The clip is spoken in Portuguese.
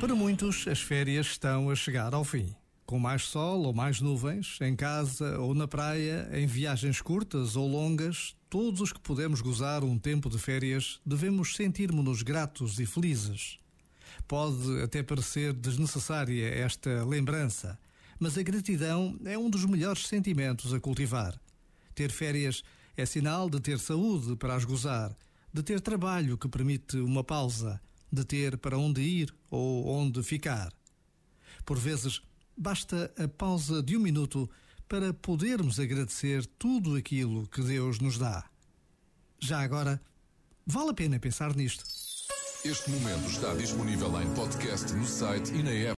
Para muitos, as férias estão a chegar ao fim. Com mais sol ou mais nuvens, em casa ou na praia, em viagens curtas ou longas, todos os que podemos gozar um tempo de férias devemos sentir-nos gratos e felizes. Pode até parecer desnecessária esta lembrança, mas a gratidão é um dos melhores sentimentos a cultivar. Ter férias é sinal de ter saúde para as gozar, de ter trabalho que permite uma pausa de ter para onde ir ou onde ficar. Por vezes, basta a pausa de um minuto para podermos agradecer tudo aquilo que Deus nos dá. Já agora, vale a pena pensar nisto. Este momento está disponível em podcast no site e na app.